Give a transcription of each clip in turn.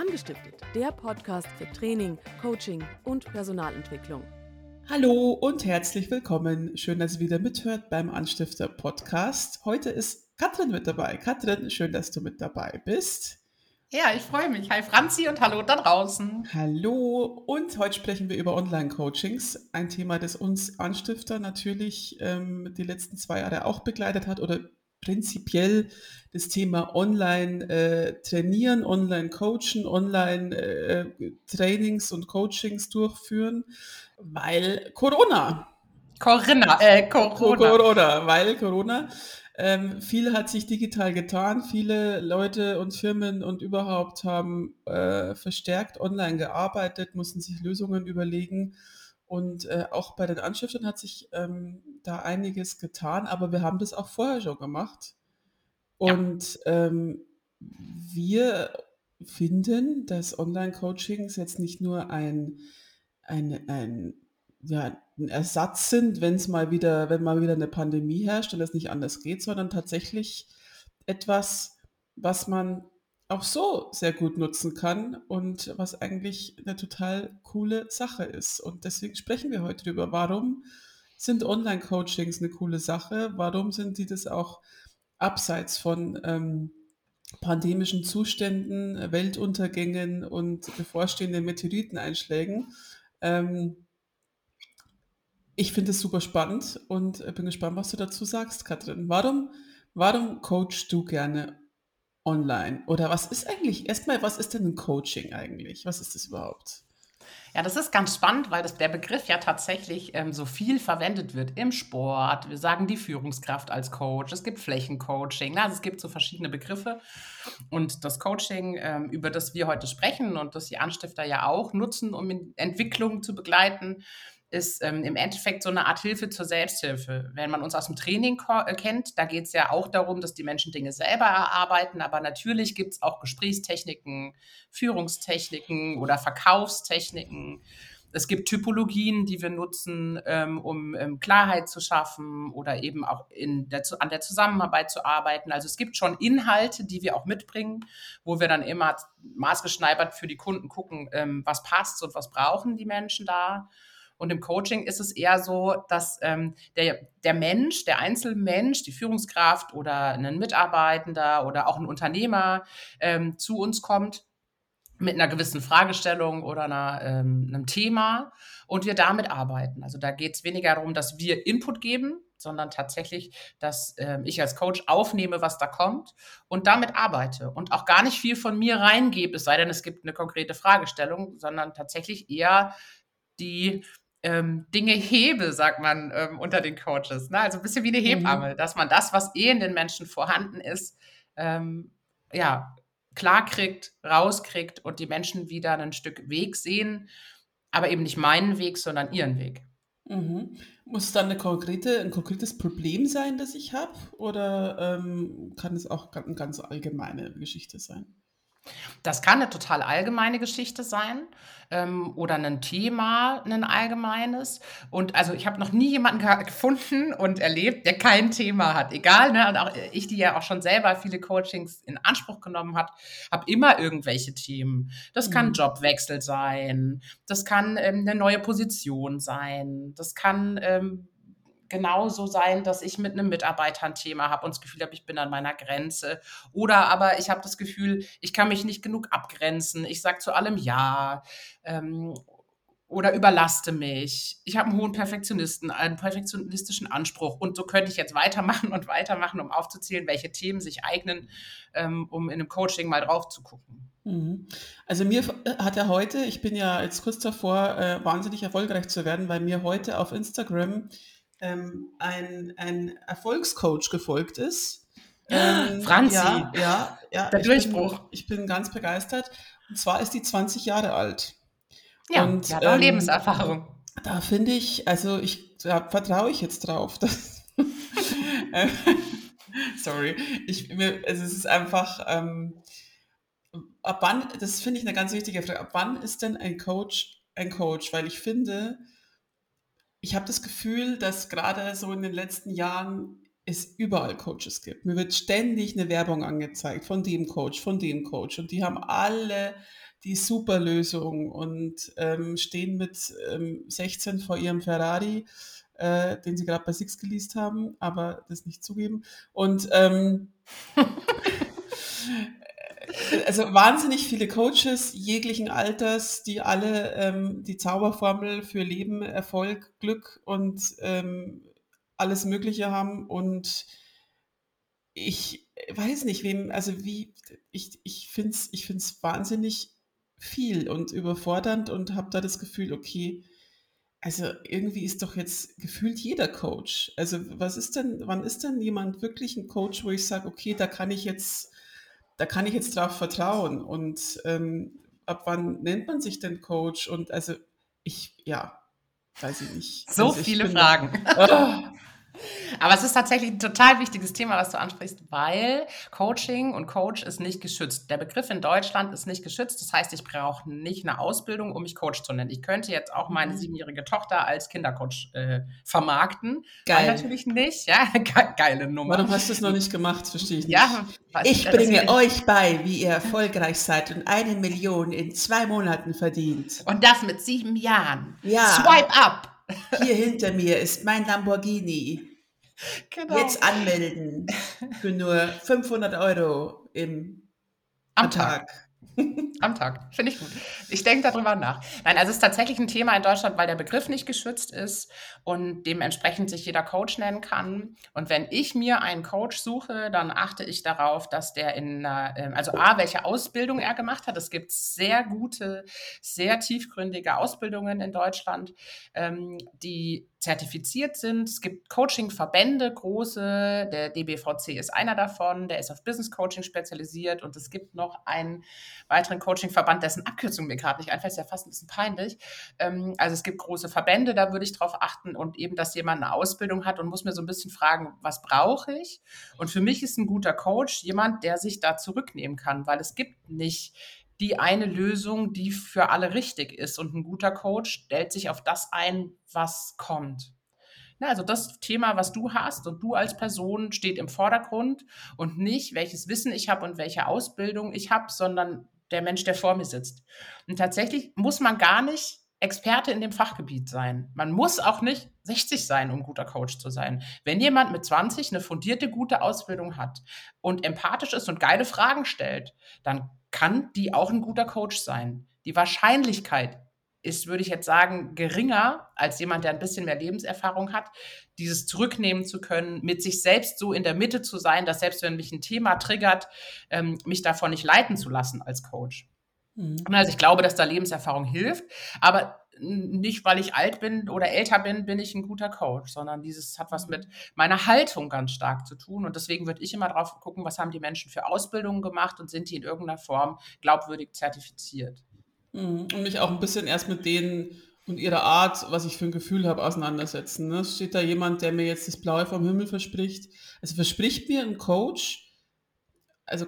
Angestiftet, der Podcast für Training, Coaching und Personalentwicklung. Hallo und herzlich willkommen. Schön, dass ihr wieder mithört beim Anstifter Podcast. Heute ist Katrin mit dabei. Katrin, schön, dass du mit dabei bist. Ja, ich freue mich. Hi Franzi und hallo da draußen. Hallo und heute sprechen wir über Online-Coachings. Ein Thema, das uns Anstifter natürlich ähm, die letzten zwei Jahre auch begleitet hat oder prinzipiell das Thema Online äh, trainieren, Online coachen, Online äh, Trainings und Coachings durchführen, weil Corona. Corinna, äh, Corona. Corona, weil Corona. Ähm, viel hat sich digital getan. Viele Leute und Firmen und überhaupt haben äh, verstärkt online gearbeitet, mussten sich Lösungen überlegen. Und äh, auch bei den Anschriften hat sich ähm, da einiges getan, aber wir haben das auch vorher schon gemacht. Und ja. ähm, wir finden, dass Online-Coachings jetzt nicht nur ein, ein, ein, ja, ein Ersatz sind, wenn es mal wieder, wenn mal wieder eine Pandemie herrscht und es nicht anders geht, sondern tatsächlich etwas, was man auch so sehr gut nutzen kann und was eigentlich eine total coole Sache ist. Und deswegen sprechen wir heute darüber, warum sind Online-Coachings eine coole Sache, warum sind die das auch abseits von ähm, pandemischen Zuständen, Weltuntergängen und bevorstehenden Meteoriteneinschlägen. Ähm, ich finde es super spannend und bin gespannt, was du dazu sagst, Katrin. Warum, warum coachst du gerne online? Oder was ist eigentlich, erstmal, was ist denn ein Coaching eigentlich? Was ist das überhaupt? Ja, das ist ganz spannend, weil das, der Begriff ja tatsächlich ähm, so viel verwendet wird im Sport. Wir sagen die Führungskraft als Coach. Es gibt Flächencoaching. Also es gibt so verschiedene Begriffe. Und das Coaching, ähm, über das wir heute sprechen und das die Anstifter ja auch nutzen, um Entwicklung zu begleiten, ist ähm, im Endeffekt so eine Art Hilfe zur Selbsthilfe. Wenn man uns aus dem Training äh, kennt, da geht es ja auch darum, dass die Menschen Dinge selber erarbeiten, aber natürlich gibt es auch Gesprächstechniken, Führungstechniken oder Verkaufstechniken. Es gibt Typologien, die wir nutzen, ähm, um ähm, Klarheit zu schaffen oder eben auch der, an der Zusammenarbeit zu arbeiten. Also es gibt schon Inhalte, die wir auch mitbringen, wo wir dann immer maßgeschneidert für die Kunden gucken, ähm, was passt und was brauchen die Menschen da. Und im Coaching ist es eher so, dass ähm, der, der Mensch, der Einzelmensch, die Führungskraft oder ein Mitarbeitender oder auch ein Unternehmer ähm, zu uns kommt mit einer gewissen Fragestellung oder einer, ähm, einem Thema und wir damit arbeiten. Also da geht es weniger darum, dass wir Input geben, sondern tatsächlich, dass ähm, ich als Coach aufnehme, was da kommt und damit arbeite und auch gar nicht viel von mir reingebe, es sei denn, es gibt eine konkrete Fragestellung, sondern tatsächlich eher die ähm, Dinge hebe, sagt man ähm, unter den Coaches. Ne? Also ein bisschen wie eine mhm. Hebamme, mhm. dass man das, was eh in den Menschen vorhanden ist, ähm, ja, klar kriegt, rauskriegt und die Menschen wieder ein Stück Weg sehen, aber eben nicht meinen Weg, sondern ihren Weg. Mhm. Muss es dann eine konkrete, ein konkretes Problem sein, das ich habe, oder ähm, kann es auch eine ganz allgemeine Geschichte sein? Das kann eine total allgemeine Geschichte sein ähm, oder ein Thema, ein allgemeines. Und also ich habe noch nie jemanden gefunden und erlebt, der kein Thema hat. Egal, ne? Und auch ich, die ja auch schon selber viele Coachings in Anspruch genommen hat, habe immer irgendwelche Themen. Das kann mhm. Jobwechsel sein, das kann ähm, eine neue Position sein, das kann ähm, genauso sein, dass ich mit einem Mitarbeiter ein Thema habe und das Gefühl habe, ich bin an meiner Grenze. Oder aber ich habe das Gefühl, ich kann mich nicht genug abgrenzen. Ich sage zu allem Ja. Ähm, oder überlaste mich. Ich habe einen hohen Perfektionisten, einen perfektionistischen Anspruch. Und so könnte ich jetzt weitermachen und weitermachen, um aufzuzählen, welche Themen sich eignen, ähm, um in einem Coaching mal drauf zu gucken. Mhm. Also mir hat er heute, ich bin ja jetzt kurz davor, äh, wahnsinnig erfolgreich zu werden, weil mir heute auf Instagram ähm, ein, ein Erfolgscoach gefolgt ist. Ähm, Franzi, ja, ja, ja, der ich Durchbruch. Bin, ich bin ganz begeistert. Und zwar ist die 20 Jahre alt. Ja, und, ja, ähm, Lebenserfahrung. Da finde ich, also ich, da vertraue ich jetzt drauf. Dass, sorry, ich, mir, also es ist einfach, ähm, ab wann, das finde ich eine ganz wichtige Frage, ab wann ist denn ein Coach ein Coach? Weil ich finde, ich habe das Gefühl, dass gerade so in den letzten Jahren es überall Coaches gibt. Mir wird ständig eine Werbung angezeigt von dem Coach, von dem Coach und die haben alle die super Lösung und ähm, stehen mit ähm, 16 vor ihrem Ferrari, äh, den sie gerade bei Six geleast haben, aber das nicht zugeben. Und ähm, also wahnsinnig viele Coaches jeglichen Alters, die alle ähm, die Zauberformel für Leben, Erfolg, Glück und ähm, alles Mögliche haben und ich weiß nicht, wem, also wie, ich, ich finde es ich find's wahnsinnig viel und überfordernd und habe da das Gefühl, okay, also irgendwie ist doch jetzt gefühlt jeder Coach. Also was ist denn, wann ist denn jemand wirklich ein Coach, wo ich sage, okay, da kann ich jetzt, da kann ich jetzt drauf vertrauen und ähm, ab wann nennt man sich denn Coach? Und also ich, ja, weiß ich nicht. So also viele Fragen. Oh, aber es ist tatsächlich ein total wichtiges Thema, was du ansprichst, weil Coaching und Coach ist nicht geschützt. Der Begriff in Deutschland ist nicht geschützt. Das heißt, ich brauche nicht eine Ausbildung, um mich Coach zu nennen. Ich könnte jetzt auch meine mhm. siebenjährige Tochter als Kindercoach äh, vermarkten. Geil. natürlich nicht. Ja, geile Nummer. Warum hast du es noch nicht gemacht? Verstehe ich nicht. Ja, ich bringe euch bei, wie ihr erfolgreich seid und eine Million in zwei Monaten verdient. Und das mit sieben Jahren. Ja. Swipe up. Hier hinter mir ist mein Lamborghini. Genau. Jetzt anmelden für nur 500 Euro im Am Tag. Tag. Am Tag. Finde ich gut. Ich denke darüber nach. Nein, also es ist tatsächlich ein Thema in Deutschland, weil der Begriff nicht geschützt ist und dementsprechend sich jeder Coach nennen kann. Und wenn ich mir einen Coach suche, dann achte ich darauf, dass der in, ähm, also A, welche Ausbildung er gemacht hat. Es gibt sehr gute, sehr tiefgründige Ausbildungen in Deutschland, ähm, die zertifiziert sind. Es gibt Coaching-Verbände, große. Der DBVC ist einer davon. Der ist auf Business Coaching spezialisiert. Und es gibt noch einen weiteren Coaching-Verband, dessen Abkürzung mir gerade nicht einfällt. Ist ja fast ein bisschen peinlich. Ähm, also es gibt große Verbände, da würde ich drauf achten. Und eben, dass jemand eine Ausbildung hat und muss mir so ein bisschen fragen, was brauche ich? Und für mich ist ein guter Coach jemand, der sich da zurücknehmen kann, weil es gibt nicht die eine Lösung, die für alle richtig ist. Und ein guter Coach stellt sich auf das ein, was kommt. Na, also das Thema, was du hast und du als Person steht im Vordergrund und nicht, welches Wissen ich habe und welche Ausbildung ich habe, sondern der Mensch, der vor mir sitzt. Und tatsächlich muss man gar nicht Experte in dem Fachgebiet sein. Man muss auch nicht 60 sein, um guter Coach zu sein. Wenn jemand mit 20 eine fundierte, gute Ausbildung hat und empathisch ist und geile Fragen stellt, dann kann die auch ein guter Coach sein. Die Wahrscheinlichkeit ist, würde ich jetzt sagen, geringer als jemand, der ein bisschen mehr Lebenserfahrung hat, dieses zurücknehmen zu können, mit sich selbst so in der Mitte zu sein, dass selbst wenn mich ein Thema triggert, ähm, mich davon nicht leiten zu lassen als Coach. Mhm. Also ich glaube, dass da Lebenserfahrung hilft, aber nicht, weil ich alt bin oder älter bin, bin ich ein guter Coach, sondern dieses hat was mit meiner Haltung ganz stark zu tun. Und deswegen würde ich immer drauf gucken, was haben die Menschen für Ausbildungen gemacht und sind die in irgendeiner Form glaubwürdig zertifiziert. Mhm. Und mich auch ein bisschen erst mit denen und ihrer Art, was ich für ein Gefühl habe, auseinandersetzen. Ne? Steht da jemand, der mir jetzt das Blaue vom Himmel verspricht? Also verspricht mir ein Coach, also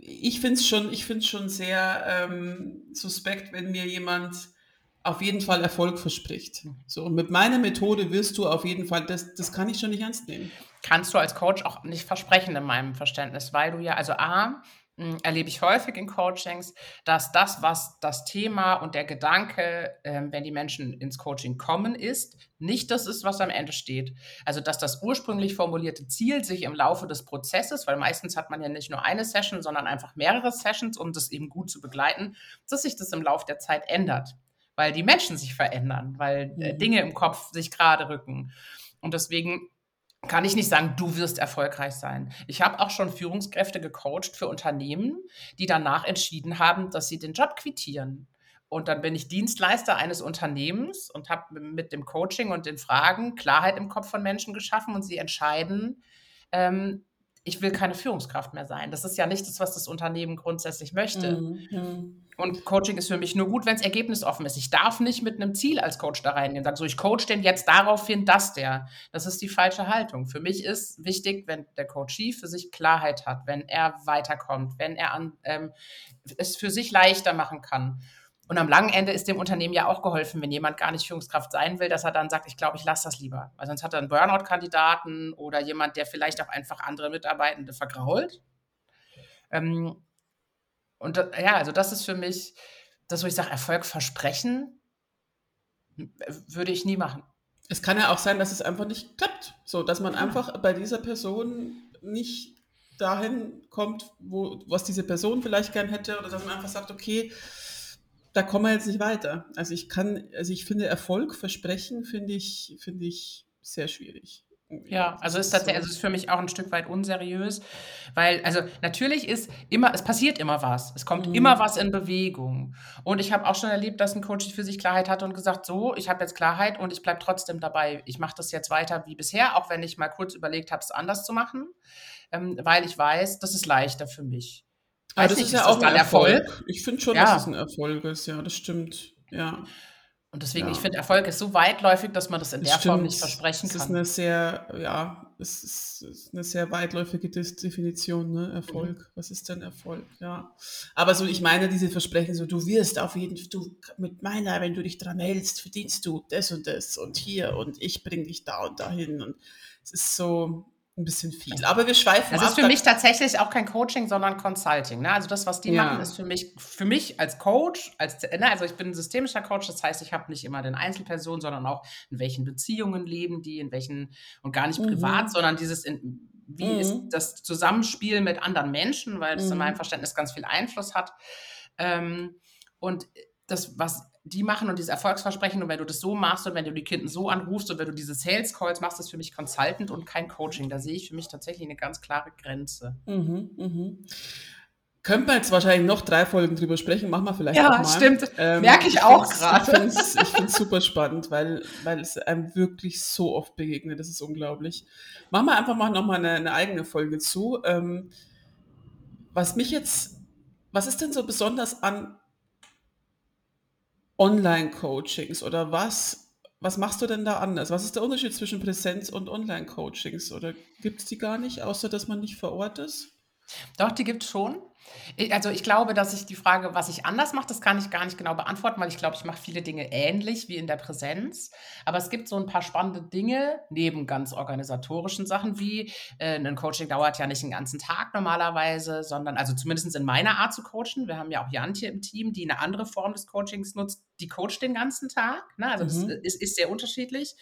ich finde es schon, schon sehr ähm, suspekt, wenn mir jemand auf jeden Fall Erfolg verspricht. So, und mit meiner Methode wirst du auf jeden Fall, das, das kann ich schon nicht ernst nehmen. Kannst du als Coach auch nicht versprechen in meinem Verständnis, weil du ja, also A, erlebe ich häufig in Coachings, dass das, was das Thema und der Gedanke, äh, wenn die Menschen ins Coaching kommen, ist, nicht das ist, was am Ende steht. Also, dass das ursprünglich formulierte Ziel sich im Laufe des Prozesses, weil meistens hat man ja nicht nur eine Session, sondern einfach mehrere Sessions, um das eben gut zu begleiten, dass sich das im Laufe der Zeit ändert, weil die Menschen sich verändern, weil äh, mhm. Dinge im Kopf sich gerade rücken. Und deswegen kann ich nicht sagen, du wirst erfolgreich sein. Ich habe auch schon Führungskräfte gecoacht für Unternehmen, die danach entschieden haben, dass sie den Job quittieren. Und dann bin ich Dienstleister eines Unternehmens und habe mit dem Coaching und den Fragen Klarheit im Kopf von Menschen geschaffen und sie entscheiden, ähm, ich will keine Führungskraft mehr sein. Das ist ja nicht das, was das Unternehmen grundsätzlich möchte. Mhm. Und Coaching ist für mich nur gut, wenn es ergebnisoffen ist. Ich darf nicht mit einem Ziel als Coach da reingehen und sagen, so, ich coach den jetzt darauf hin, dass der. Das ist die falsche Haltung. Für mich ist wichtig, wenn der Coachie für sich Klarheit hat, wenn er weiterkommt, wenn er an, ähm, es für sich leichter machen kann. Und am langen Ende ist dem Unternehmen ja auch geholfen, wenn jemand gar nicht Führungskraft sein will, dass er dann sagt, ich glaube, ich lasse das lieber. Weil sonst hat er einen Burnout-Kandidaten oder jemand, der vielleicht auch einfach andere Mitarbeitende vergrault. Ähm, und das, ja, also das ist für mich das, wo ich sage, Erfolg versprechen, würde ich nie machen. Es kann ja auch sein, dass es einfach nicht klappt. So, dass man einfach bei dieser Person nicht dahin kommt, wo, was diese Person vielleicht gern hätte, oder dass man einfach sagt, okay, da kommen wir jetzt nicht weiter. Also ich kann, also ich finde Erfolg versprechen, finde ich, finde ich sehr schwierig. Ja, also ist das, also ist für mich auch ein Stück weit unseriös, weil, also natürlich ist immer, es passiert immer was. Es kommt mhm. immer was in Bewegung. Und ich habe auch schon erlebt, dass ein Coach für sich Klarheit hatte und gesagt, so, ich habe jetzt Klarheit und ich bleibe trotzdem dabei. Ich mache das jetzt weiter wie bisher, auch wenn ich mal kurz überlegt habe, es anders zu machen, ähm, weil ich weiß, das ist leichter für mich. Aber das nicht, ist ja ist auch ein Erfolg. Erfolg. Ich finde schon, ja. dass es ein Erfolg ist, ja, das stimmt. Ja. Und deswegen, ja. ich finde, Erfolg ist so weitläufig, dass man das in der Stimmt. Form nicht versprechen kann. Es ist eine sehr, ja, es ist eine sehr weitläufige Definition, ne? Erfolg. Mhm. Was ist denn Erfolg? Ja. Aber so, ich meine, diese Versprechen, so, du wirst auf jeden Fall, du, mit meiner, wenn du dich dran hältst, verdienst du das und das und hier und ich bringe dich da und dahin. Und es ist so, ein bisschen viel. Aber wir schweifen Das ab. ist für mich tatsächlich auch kein Coaching, sondern Consulting. Ne? Also das, was die ja. machen, ist für mich, für mich als Coach, als, ne, also ich bin ein systemischer Coach, das heißt, ich habe nicht immer den Einzelpersonen, sondern auch in welchen Beziehungen leben die, in welchen, und gar nicht mhm. privat, sondern dieses, in, wie mhm. ist das Zusammenspiel mit anderen Menschen, weil das mhm. in meinem Verständnis ganz viel Einfluss hat. Ähm, und das, was die machen und dieses Erfolgsversprechen und wenn du das so machst und wenn du die Kinder so anrufst und wenn du diese Sales Calls machst, ist für mich Consultant und kein Coaching. Da sehe ich für mich tatsächlich eine ganz klare Grenze. Mhm, mhm. Könnte man jetzt wahrscheinlich noch drei Folgen drüber sprechen, machen wir vielleicht ja, auch mal. Ja, stimmt. Ähm, Merke ich, ich auch gerade. Ich finde es super spannend, weil, weil es einem wirklich so oft begegnet. Das ist unglaublich. Machen wir einfach mal nochmal eine, eine eigene Folge zu. Ähm, was mich jetzt, was ist denn so besonders an Online-Coachings oder was, was machst du denn da anders? Was ist der Unterschied zwischen Präsenz- und Online-Coachings? Oder gibt es die gar nicht, außer dass man nicht vor Ort ist? Doch, die gibt es schon. Also ich glaube, dass ich die Frage, was ich anders mache, das kann ich gar nicht genau beantworten, weil ich glaube, ich mache viele Dinge ähnlich wie in der Präsenz. Aber es gibt so ein paar spannende Dinge neben ganz organisatorischen Sachen wie äh, ein Coaching dauert ja nicht den ganzen Tag normalerweise, sondern also zumindest in meiner Art zu coachen. Wir haben ja auch Jantje im Team, die eine andere Form des Coachings nutzt. Die coacht den ganzen Tag. Ne? Also mhm. das ist, ist sehr unterschiedlich.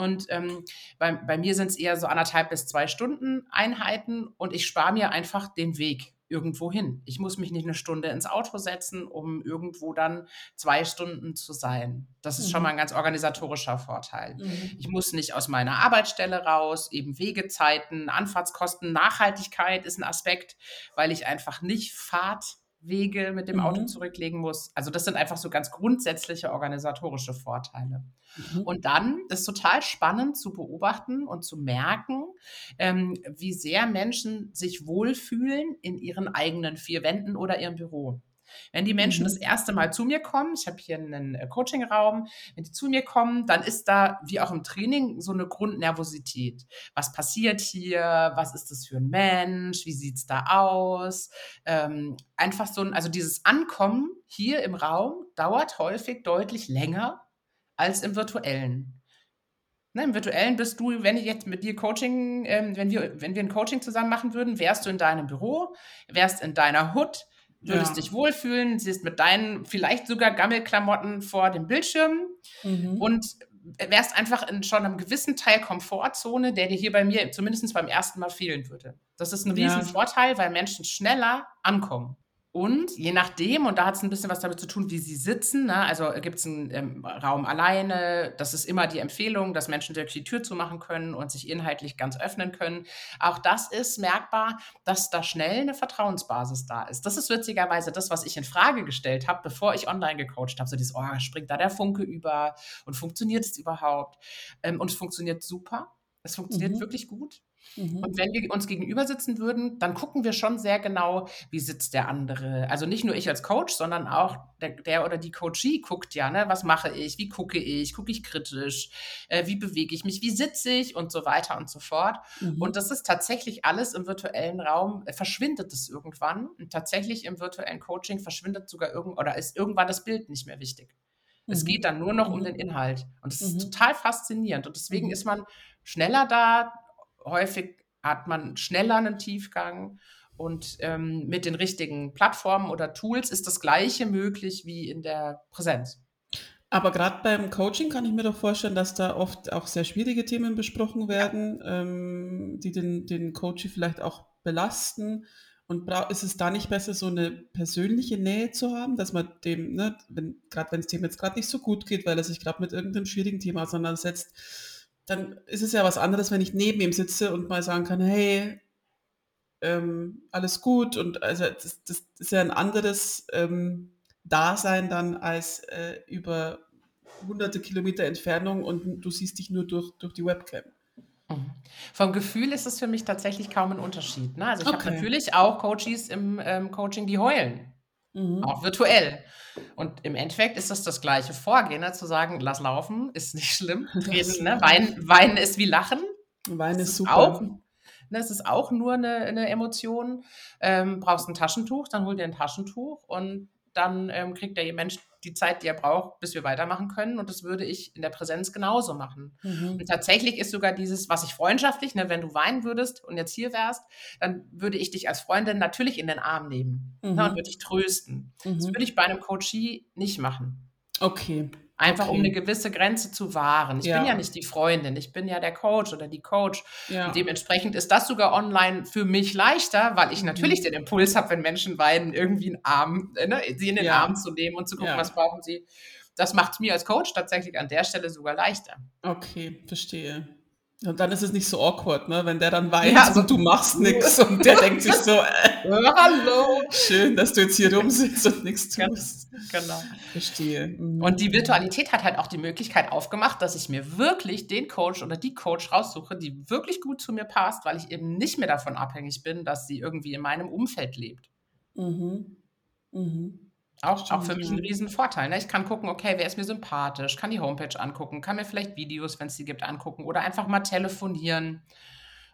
Und ähm, bei, bei mir sind es eher so anderthalb bis zwei Stunden Einheiten und ich spare mir einfach den Weg irgendwo hin. Ich muss mich nicht eine Stunde ins Auto setzen, um irgendwo dann zwei Stunden zu sein. Das ist mhm. schon mal ein ganz organisatorischer Vorteil. Mhm. Ich muss nicht aus meiner Arbeitsstelle raus, eben Wegezeiten, Anfahrtskosten, Nachhaltigkeit ist ein Aspekt, weil ich einfach nicht Fahrt Wege mit dem mhm. Auto zurücklegen muss. Also das sind einfach so ganz grundsätzliche organisatorische Vorteile. Mhm. Und dann ist total spannend zu beobachten und zu merken, ähm, wie sehr Menschen sich wohlfühlen in ihren eigenen vier Wänden oder ihrem Büro. Wenn die Menschen mhm. das erste Mal zu mir kommen, ich habe hier einen äh, Coachingraum, wenn die zu mir kommen, dann ist da, wie auch im Training, so eine Grundnervosität. Was passiert hier? Was ist das für ein Mensch? Wie sieht es da aus? Ähm, einfach so ein, also dieses Ankommen hier im Raum dauert häufig deutlich länger als im virtuellen. Ne, Im virtuellen bist du, wenn ich jetzt mit dir Coaching, ähm, wenn wir, wenn wir ein Coaching zusammen machen würden, wärst du in deinem Büro, wärst in deiner Hut, würdest ja. dich wohlfühlen, siehst mit deinen vielleicht sogar Gammelklamotten vor dem Bildschirm mhm. und wärst einfach in schon einem gewissen Teil Komfortzone, der dir hier bei mir zumindest beim ersten Mal fehlen würde. Das ist ein ja. Riesenvorteil, weil Menschen schneller ankommen. Und je nachdem, und da hat es ein bisschen was damit zu tun, wie sie sitzen, ne? also gibt es einen ähm, Raum alleine, das ist immer die Empfehlung, dass Menschen wirklich die Tür zumachen können und sich inhaltlich ganz öffnen können. Auch das ist merkbar, dass da schnell eine Vertrauensbasis da ist. Das ist witzigerweise das, was ich in Frage gestellt habe, bevor ich online gecoacht habe. So dieses, oh, springt da der Funke über und funktioniert es überhaupt? Ähm, und es funktioniert super. Es funktioniert mhm. wirklich gut. Mhm. Und wenn wir uns gegenüber sitzen würden, dann gucken wir schon sehr genau, wie sitzt der andere. Also nicht nur ich als Coach, sondern auch der, der oder die Coachie guckt ja, ne, was mache ich, wie gucke ich, gucke ich kritisch, äh, wie bewege ich mich, wie sitze ich und so weiter und so fort. Mhm. Und das ist tatsächlich alles im virtuellen Raum, äh, verschwindet es irgendwann. Und tatsächlich im virtuellen Coaching verschwindet sogar irgend oder ist irgendwann das Bild nicht mehr wichtig. Es mhm. geht dann nur noch um mhm. den Inhalt. Und das ist mhm. total faszinierend. Und deswegen mhm. ist man schneller da, häufig hat man schneller einen Tiefgang und ähm, mit den richtigen Plattformen oder Tools ist das Gleiche möglich wie in der Präsenz. Aber gerade beim Coaching kann ich mir doch vorstellen, dass da oft auch sehr schwierige Themen besprochen werden, ähm, die den, den Coach vielleicht auch belasten. Und ist es da nicht besser, so eine persönliche Nähe zu haben, dass man dem, ne, wenn, gerade wenn es dem jetzt gerade nicht so gut geht, weil er sich gerade mit irgendeinem schwierigen Thema auseinandersetzt, dann ist es ja was anderes, wenn ich neben ihm sitze und mal sagen kann, hey, ähm, alles gut. Und also das, das ist ja ein anderes ähm, Dasein dann als äh, über hunderte Kilometer Entfernung und du siehst dich nur durch, durch die Webcam. Mhm. Vom Gefühl ist es für mich tatsächlich kaum ein Unterschied. Ne? Also ich okay. habe natürlich auch Coaches im ähm, Coaching, die heulen. Mhm. Auch virtuell. Und im Endeffekt ist das das gleiche Vorgehen, ne? zu sagen, lass laufen, ist nicht schlimm. Reden, ne? Weinen, Weinen ist wie Lachen. Weinen ist, super. Auch, ne, es ist auch nur eine, eine Emotion. Ähm, brauchst ein Taschentuch, dann hol dir ein Taschentuch und dann ähm, kriegt der Mensch die Zeit, die er braucht, bis wir weitermachen können. Und das würde ich in der Präsenz genauso machen. Mhm. Und tatsächlich ist sogar dieses, was ich freundschaftlich, ne, wenn du weinen würdest und jetzt hier wärst, dann würde ich dich als Freundin natürlich in den Arm nehmen ne, mhm. ne, und würde dich trösten. Mhm. Das würde ich bei einem Coachie nicht machen. Okay. Einfach okay. um eine gewisse Grenze zu wahren. Ich ja. bin ja nicht die Freundin, ich bin ja der Coach oder die Coach. Ja. Und dementsprechend ist das sogar online für mich leichter, weil ich natürlich mhm. den Impuls habe, wenn Menschen weinen, irgendwie einen Arm, äh, ne, sie in den ja. Arm zu nehmen und zu gucken, was brauchen sie. Das macht es mir als Coach tatsächlich an der Stelle sogar leichter. Okay, verstehe. Und dann ist es nicht so awkward, ne? wenn der dann weint ja, und du machst nichts und der denkt sich so, äh, hallo, schön, dass du jetzt hier rumsitzt und nichts tust. Genau. Verstehe. Mhm. Und die Virtualität hat halt auch die Möglichkeit aufgemacht, dass ich mir wirklich den Coach oder die Coach raussuche, die wirklich gut zu mir passt, weil ich eben nicht mehr davon abhängig bin, dass sie irgendwie in meinem Umfeld lebt. Mhm. Mhm. Auch, auch für mich ein Riesenvorteil. Ne? Ich kann gucken, okay, wer ist mir sympathisch, kann die Homepage angucken, kann mir vielleicht Videos, wenn es die gibt, angucken oder einfach mal telefonieren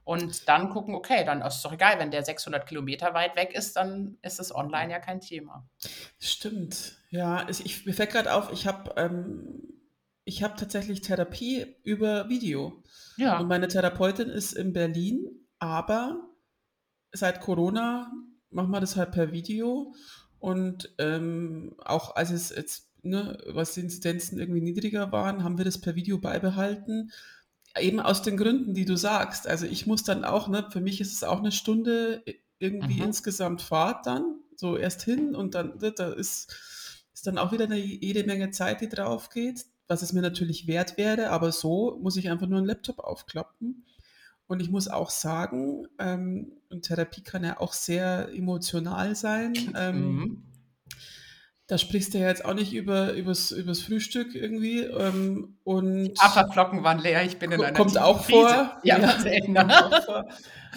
und dann gucken, okay, dann ist es doch egal, wenn der 600 Kilometer weit weg ist, dann ist es online ja kein Thema. Stimmt, ja. Ich, mir fällt gerade auf, ich habe ähm, hab tatsächlich Therapie über Video. Ja. Und meine Therapeutin ist in Berlin, aber seit Corona machen wir das halt per Video. Und ähm, auch als es jetzt, ne, was die Inzidenzen irgendwie niedriger waren, haben wir das per Video beibehalten. Eben aus den Gründen, die du sagst. Also ich muss dann auch, ne, für mich ist es auch eine Stunde irgendwie mhm. insgesamt Fahrt dann, so erst hin und dann, ne, da ist, ist dann auch wieder eine jede Menge Zeit, die drauf geht, was es mir natürlich wert wäre, aber so muss ich einfach nur einen Laptop aufklappen. Und ich muss auch sagen, ähm, und Therapie kann ja auch sehr emotional sein. Ähm, mhm. Da sprichst du ja jetzt auch nicht über übers, übers Frühstück irgendwie. Ähm, und Haferflocken waren leer, ich bin in einer Kommt auch vor. Ja, ja kommt auch vor.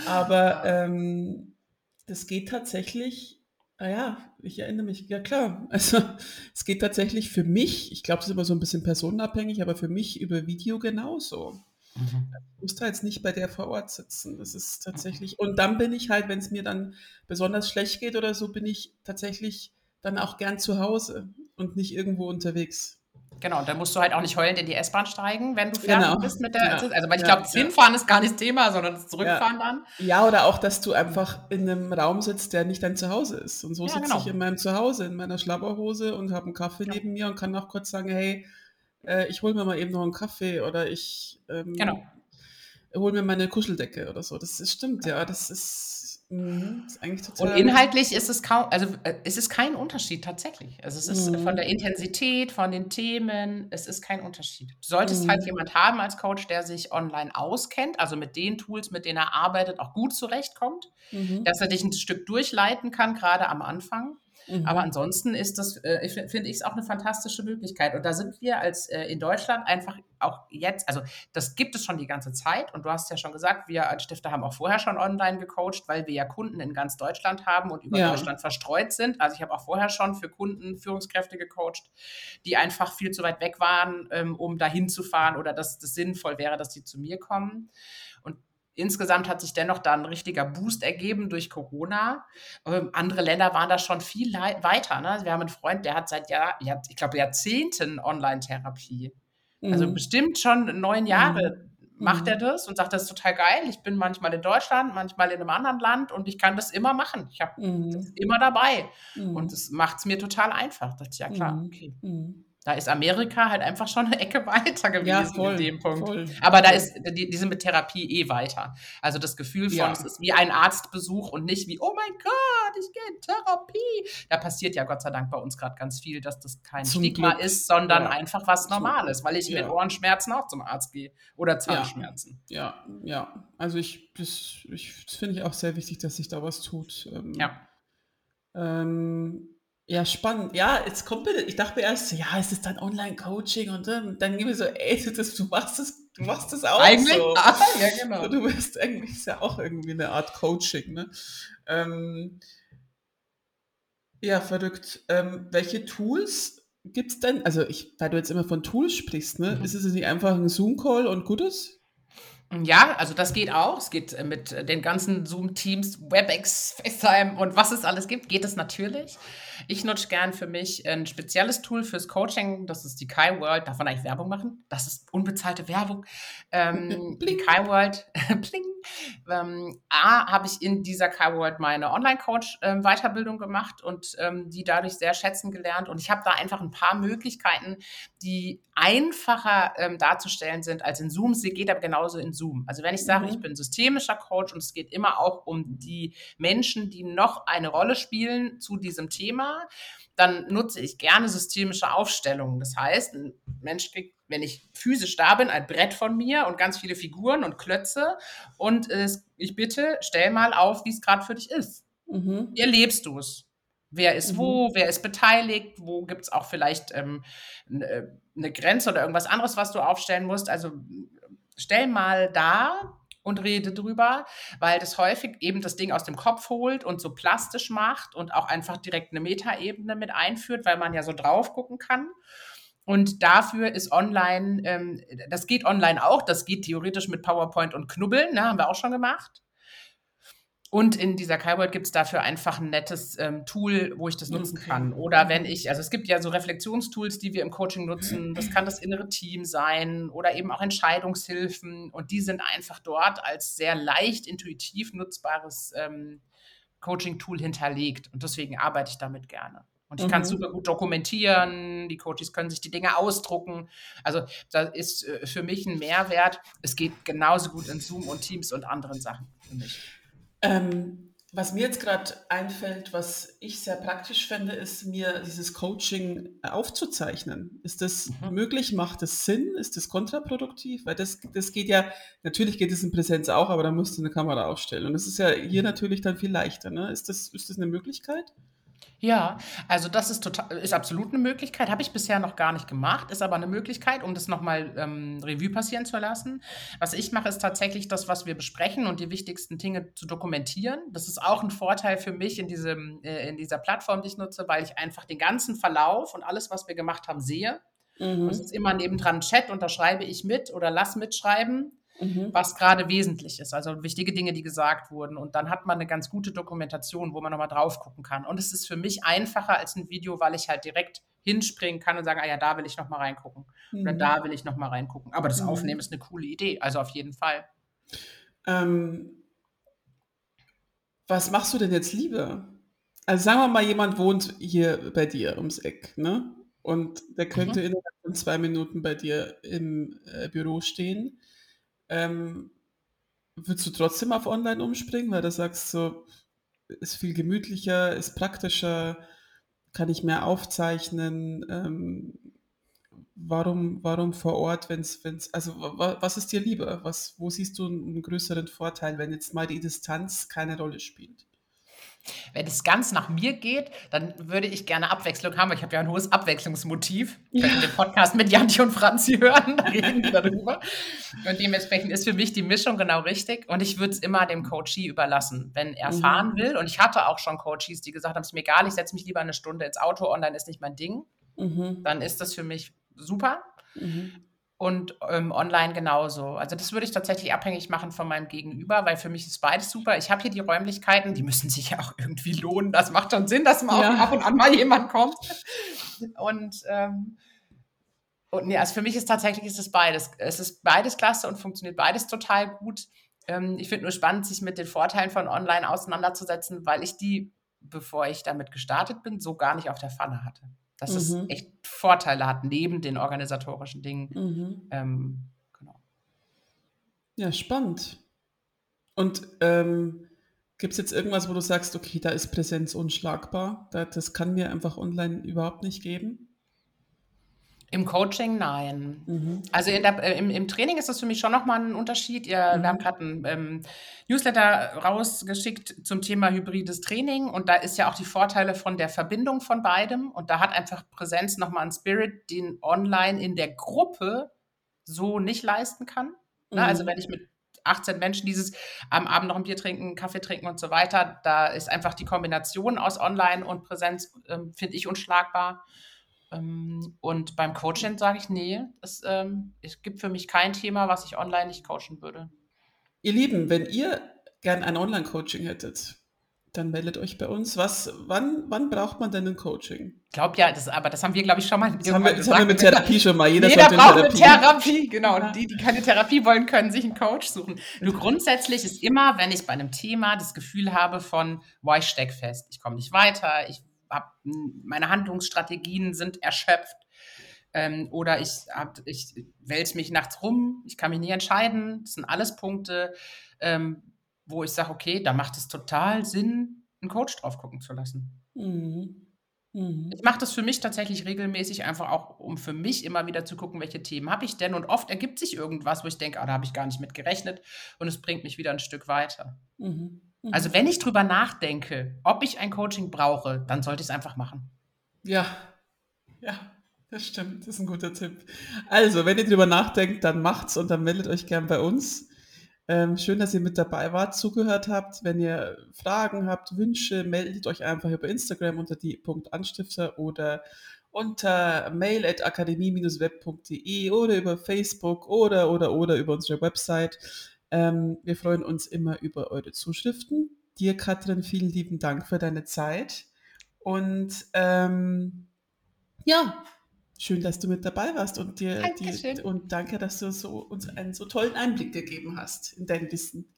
Aber ähm, das geht tatsächlich, naja, ah ich erinnere mich, ja klar. Also es geht tatsächlich für mich, ich glaube, es ist immer so ein bisschen personenabhängig, aber für mich über Video genauso. Mhm. Ich muss da jetzt nicht bei der vor Ort sitzen. Das ist tatsächlich. Und dann bin ich halt, wenn es mir dann besonders schlecht geht oder so, bin ich tatsächlich dann auch gern zu Hause und nicht irgendwo unterwegs. Genau, da musst du halt auch nicht heulend in die S-Bahn steigen, wenn du fertig genau. bist mit der. Ja. Also, weil ich ja, glaube, das ja. Hinfahren ist gar nicht das Thema, sondern das Zurückfahren dann. Ja, oder auch, dass du einfach in einem Raum sitzt, der nicht dein Zuhause ist. Und so sitze genau. ich in meinem Zuhause, in meiner Schlabberhose und habe einen Kaffee neben mir und kann auch kurz sagen, hey, äh, ich hole mir mal eben noch einen Kaffee oder ich ähm, genau hol mir meine Kuscheldecke oder so. Das ist, stimmt, ja. Das ist, mh, ist eigentlich total. Und inhaltlich ist es kaum, also äh, es ist kein Unterschied tatsächlich. Also es ist mhm. von der Intensität, von den Themen, es ist kein Unterschied. Du solltest halt mhm. halt jemand haben als Coach, der sich online auskennt, also mit den Tools, mit denen er arbeitet, auch gut zurechtkommt, mhm. dass er dich ein Stück durchleiten kann, gerade am Anfang. Mhm. Aber ansonsten ist das, äh, finde ich es auch eine fantastische Möglichkeit. Und da sind wir als äh, in Deutschland einfach auch jetzt, also das gibt es schon die ganze Zeit. Und du hast ja schon gesagt, wir als Stifter haben auch vorher schon online gecoacht, weil wir ja Kunden in ganz Deutschland haben und über ja. Deutschland verstreut sind. Also ich habe auch vorher schon für Kunden Führungskräfte gecoacht, die einfach viel zu weit weg waren, ähm, um dahin zu fahren oder dass das sinnvoll wäre, dass die zu mir kommen. Und Insgesamt hat sich dennoch da ein richtiger Boost ergeben durch Corona. Ähm, andere Länder waren da schon viel weiter. Ne? Wir haben einen Freund, der hat seit Jahr, ich glaube Jahrzehnten Online-Therapie. Also mhm. Also bestimmt schon neun Jahre mhm. macht er das und sagt, das ist total geil. Ich bin manchmal in Deutschland, manchmal in einem anderen Land und ich kann das immer machen. Ich habe mhm. das immer dabei. Und mhm. es macht es mir total einfach. Das ist ja klar. Mhm. Okay. Da ist Amerika halt einfach schon eine Ecke weiter gewesen ja, voll, in dem Punkt. Voll. Aber da ist die, die sind mit Therapie eh weiter. Also das Gefühl von, ja. es ist wie ein Arztbesuch und nicht wie, oh mein Gott, ich gehe in Therapie. Da passiert ja Gott sei Dank bei uns gerade ganz viel, dass das kein zum Stigma Glück. ist, sondern ja. einfach was Normales, weil ich mit Ohrenschmerzen auch zum Arzt gehe oder Zahnschmerzen. Ja, ja. Also ich, das, ich, finde ich auch sehr wichtig, dass sich da was tut. Ähm, ja. Ähm, ja, spannend. Ja, jetzt kommt mir, ich dachte mir erst, ja, es ist dann Online-Coaching und dann, dann gebe ich so, ey, du, das, du machst das, du machst das auch eigentlich, so. Ah, ja, genau. Du bist eigentlich ist ja auch irgendwie eine Art Coaching, ne? Ähm, ja, verrückt. Ähm, welche Tools gibt es denn? Also, ich, weil du jetzt immer von Tools sprichst, ne? Mhm. Ist es nicht einfach ein Zoom-Call und Gutes? Ja, also das geht auch. Es geht äh, mit den ganzen Zoom-Teams, WebEx, FaceTime und was es alles gibt, geht es natürlich. Ich nutze gern für mich ein spezielles Tool fürs Coaching. Das ist die Kai World. Darf man eigentlich Werbung machen? Das ist unbezahlte Werbung. Ähm, die Kai World. Pling. Ähm, A, habe ich in dieser Kai World meine Online-Coach-Weiterbildung ähm, gemacht und ähm, die dadurch sehr schätzen gelernt. Und ich habe da einfach ein paar Möglichkeiten, die einfacher ähm, darzustellen sind als in Zoom. Sie geht aber genauso in Zoom. Also wenn ich sage, mhm. ich bin systemischer Coach und es geht immer auch um die Menschen, die noch eine Rolle spielen zu diesem Thema, dann nutze ich gerne systemische Aufstellungen. Das heißt, ein Mensch kriegt, wenn ich physisch da bin, ein Brett von mir und ganz viele Figuren und Klötze und äh, ich bitte, stell mal auf, wie es gerade für dich ist. Mhm. Wie erlebst du es? Wer ist mhm. wo, wer ist beteiligt, wo gibt es auch vielleicht ähm, eine ne Grenze oder irgendwas anderes, was du aufstellen musst. Also stell mal da, und rede drüber, weil das häufig eben das Ding aus dem Kopf holt und so plastisch macht und auch einfach direkt eine Metaebene mit einführt, weil man ja so drauf gucken kann. Und dafür ist online, ähm, das geht online auch, das geht theoretisch mit PowerPoint und Knubbeln, ne, haben wir auch schon gemacht. Und in dieser KaiWorld gibt es dafür einfach ein nettes ähm, Tool, wo ich das nutzen okay. kann. Oder wenn ich, also es gibt ja so Reflexionstools, die wir im Coaching nutzen. Das kann das innere Team sein oder eben auch Entscheidungshilfen. Und die sind einfach dort als sehr leicht intuitiv nutzbares ähm, Coaching-Tool hinterlegt. Und deswegen arbeite ich damit gerne. Und ich mhm. kann es super gut dokumentieren. Die Coaches können sich die Dinge ausdrucken. Also da ist äh, für mich ein Mehrwert. Es geht genauso gut in Zoom und Teams und anderen Sachen für mich. Ähm, was mir jetzt gerade einfällt, was ich sehr praktisch fände, ist mir dieses Coaching aufzuzeichnen. Ist das mhm. möglich? Macht das Sinn? Ist das kontraproduktiv? Weil das, das geht ja, natürlich geht es in Präsenz auch, aber da musst du eine Kamera aufstellen. Und das ist ja hier mhm. natürlich dann viel leichter. Ne? Ist, das, ist das eine Möglichkeit? Ja, also das ist total ist absolut eine Möglichkeit. Habe ich bisher noch gar nicht gemacht, ist aber eine Möglichkeit, um das nochmal ähm, Revue passieren zu lassen. Was ich mache, ist tatsächlich das, was wir besprechen und die wichtigsten Dinge zu dokumentieren. Das ist auch ein Vorteil für mich in, diesem, äh, in dieser Plattform, die ich nutze, weil ich einfach den ganzen Verlauf und alles, was wir gemacht haben, sehe. Mhm. Es ist immer nebendran Chat und da schreibe ich mit oder lass mitschreiben mhm. was gerade wesentlich ist. Also wichtige Dinge, die gesagt wurden. Und dann hat man eine ganz gute Dokumentation, wo man nochmal drauf gucken kann. Und es ist für mich einfacher als ein Video, weil ich halt direkt hinspringen kann und sagen, ah ja, da will ich nochmal reingucken. Mhm. Oder da will ich nochmal reingucken. Aber das mhm. Aufnehmen ist eine coole Idee. Also auf jeden Fall. Ähm, was machst du denn jetzt lieber? Also sagen wir mal, jemand wohnt hier bei dir ums Eck, ne? Und der könnte mhm. innerhalb von zwei Minuten bei dir im äh, Büro stehen. Ähm, würdest du trotzdem auf Online umspringen, weil du sagst, so ist viel gemütlicher, ist praktischer, kann ich mehr aufzeichnen? Ähm, warum, warum vor Ort, wenn es, also was ist dir lieber? Was, wo siehst du einen größeren Vorteil, wenn jetzt mal die Distanz keine Rolle spielt? Wenn es ganz nach mir geht, dann würde ich gerne Abwechslung haben, weil ich habe ja ein hohes Abwechslungsmotiv. Ja. Ihr den Podcast mit Janti und Franzi hören, da reden wir darüber. Und dementsprechend ist für mich die Mischung genau richtig. Und ich würde es immer dem Coachie überlassen, wenn er mhm. fahren will. Und ich hatte auch schon Coaches, die gesagt haben, es ist mir egal, ich setze mich lieber eine Stunde ins Auto, online ist nicht mein Ding. Mhm. Dann ist das für mich super. Mhm und ähm, online genauso. Also das würde ich tatsächlich abhängig machen von meinem Gegenüber, weil für mich ist beides super. Ich habe hier die Räumlichkeiten, die müssen sich ja auch irgendwie lohnen. Das macht schon Sinn, dass mal ja. ab und an mal jemand kommt. Und, ähm, und nee, also für mich ist tatsächlich ist es beides. Es ist beides klasse und funktioniert beides total gut. Ähm, ich finde nur spannend, sich mit den Vorteilen von online auseinanderzusetzen, weil ich die, bevor ich damit gestartet bin, so gar nicht auf der Pfanne hatte dass mhm. es echt Vorteile hat neben den organisatorischen Dingen. Mhm. Ähm, genau. Ja, spannend. Und ähm, gibt es jetzt irgendwas, wo du sagst, okay, da ist Präsenz unschlagbar, das kann mir einfach online überhaupt nicht geben? Im Coaching nein. Mhm. Also der, äh, im, im, Training ist das für mich schon nochmal ein Unterschied. Ihr, mhm. Wir haben gerade ein ähm, Newsletter rausgeschickt zum Thema hybrides Training und da ist ja auch die Vorteile von der Verbindung von beidem und da hat einfach Präsenz nochmal einen Spirit, den online in der Gruppe so nicht leisten kann. Mhm. Na, also wenn ich mit 18 Menschen dieses am Abend noch ein Bier trinken, Kaffee trinken und so weiter, da ist einfach die Kombination aus Online und Präsenz, ähm, finde ich, unschlagbar. Ähm, und beim Coaching sage ich, nee, es, ähm, es gibt für mich kein Thema, was ich online nicht coachen würde. Ihr Lieben, wenn ihr gern ein Online-Coaching hättet, dann meldet euch bei uns. Was, wann, wann braucht man denn ein Coaching? Ich glaube ja, das, aber das haben wir, glaube ich, schon mal das haben wir, das haben wir mit Therapie schon mal. Jeder, Jeder braucht Therapie. eine Therapie, genau. Und die, die keine Therapie wollen, können sich einen Coach suchen. Nur grundsätzlich ist immer, wenn ich bei einem Thema das Gefühl habe von, boah, ich steck fest, ich komme nicht weiter, ich hab, meine Handlungsstrategien sind erschöpft. Ähm, oder ich, ich wälze mich nachts rum, ich kann mich nicht entscheiden. Das sind alles Punkte, ähm, wo ich sage, okay, da macht es total Sinn, einen Coach drauf gucken zu lassen. Mhm. Mhm. Ich mache das für mich tatsächlich regelmäßig, einfach auch, um für mich immer wieder zu gucken, welche Themen habe ich denn. Und oft ergibt sich irgendwas, wo ich denke, ah, da habe ich gar nicht mit gerechnet und es bringt mich wieder ein Stück weiter. Mhm. Mhm. Also wenn ich drüber nachdenke, ob ich ein Coaching brauche, dann sollte ich es einfach machen. Ja, ja, das stimmt. Das ist ein guter Tipp. Also, wenn ihr drüber nachdenkt, dann macht's und dann meldet euch gern bei uns. Ähm, schön, dass ihr mit dabei wart, zugehört habt. Wenn ihr Fragen habt, Wünsche, meldet euch einfach über Instagram unter die Punkt Anstifter oder unter mail at akademie-web.de oder über Facebook oder oder oder über unsere Website. Ähm, wir freuen uns immer über eure Zuschriften. Dir, Katrin, vielen lieben Dank für deine Zeit. Und ähm, ja, schön, dass du mit dabei warst und dir die, und danke, dass du so, uns einen so tollen Einblick gegeben hast in dein Wissen.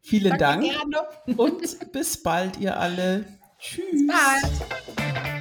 Vielen Dank gerne. und bis bald, ihr alle. Tschüss. Bis bald.